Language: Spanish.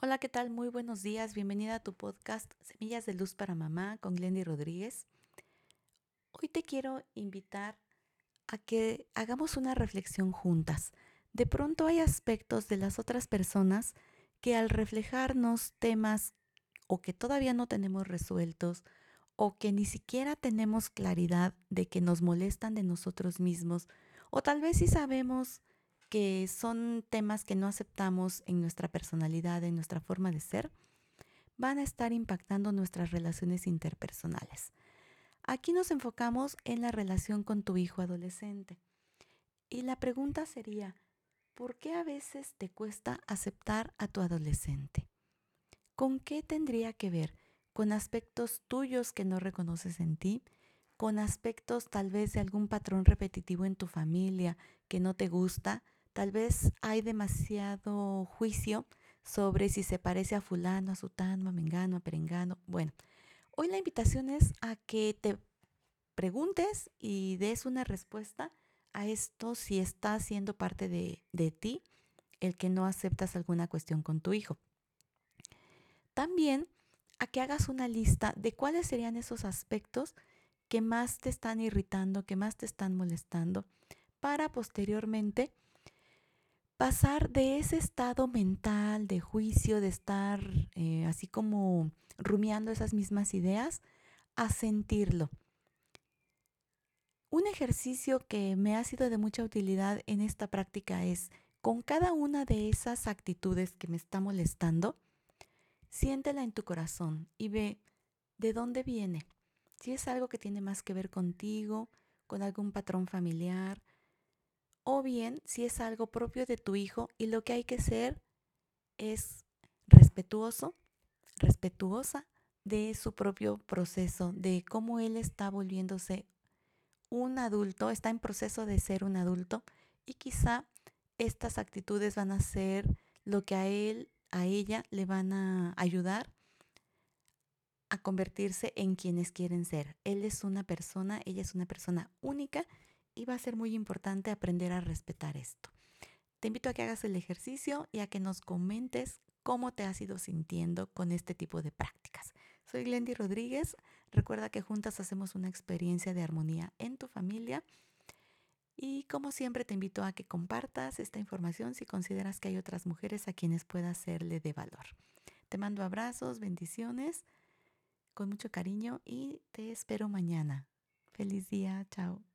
Hola, ¿qué tal? Muy buenos días. Bienvenida a tu podcast Semillas de Luz para Mamá con Glendy Rodríguez. Hoy te quiero invitar a que hagamos una reflexión juntas. De pronto hay aspectos de las otras personas que al reflejarnos temas o que todavía no tenemos resueltos o que ni siquiera tenemos claridad de que nos molestan de nosotros mismos o tal vez si sabemos que son temas que no aceptamos en nuestra personalidad, en nuestra forma de ser, van a estar impactando nuestras relaciones interpersonales. Aquí nos enfocamos en la relación con tu hijo adolescente. Y la pregunta sería, ¿por qué a veces te cuesta aceptar a tu adolescente? ¿Con qué tendría que ver? ¿Con aspectos tuyos que no reconoces en ti? ¿Con aspectos tal vez de algún patrón repetitivo en tu familia que no te gusta? Tal vez hay demasiado juicio sobre si se parece a fulano, a sutano, a mengano, a perengano. Bueno, hoy la invitación es a que te preguntes y des una respuesta a esto si está siendo parte de, de ti el que no aceptas alguna cuestión con tu hijo. También a que hagas una lista de cuáles serían esos aspectos que más te están irritando, que más te están molestando, para posteriormente pasar de ese estado mental de juicio, de estar eh, así como rumiando esas mismas ideas, a sentirlo. Un ejercicio que me ha sido de mucha utilidad en esta práctica es, con cada una de esas actitudes que me está molestando, siéntela en tu corazón y ve de dónde viene. Si es algo que tiene más que ver contigo, con algún patrón familiar, o bien si es algo propio de tu hijo y lo que hay que ser es respetuoso, respetuosa de su propio proceso, de cómo él está volviéndose un adulto, está en proceso de ser un adulto y quizá estas actitudes van a ser lo que a él, a ella le van a ayudar a convertirse en quienes quieren ser. Él es una persona, ella es una persona única y va a ser muy importante aprender a respetar esto. Te invito a que hagas el ejercicio y a que nos comentes cómo te has ido sintiendo con este tipo de prácticas. Soy Glendy Rodríguez. Recuerda que juntas hacemos una experiencia de armonía en tu familia. Y como siempre te invito a que compartas esta información si consideras que hay otras mujeres a quienes pueda serle de valor. Te mando abrazos, bendiciones, con mucho cariño y te espero mañana. Feliz día, chao.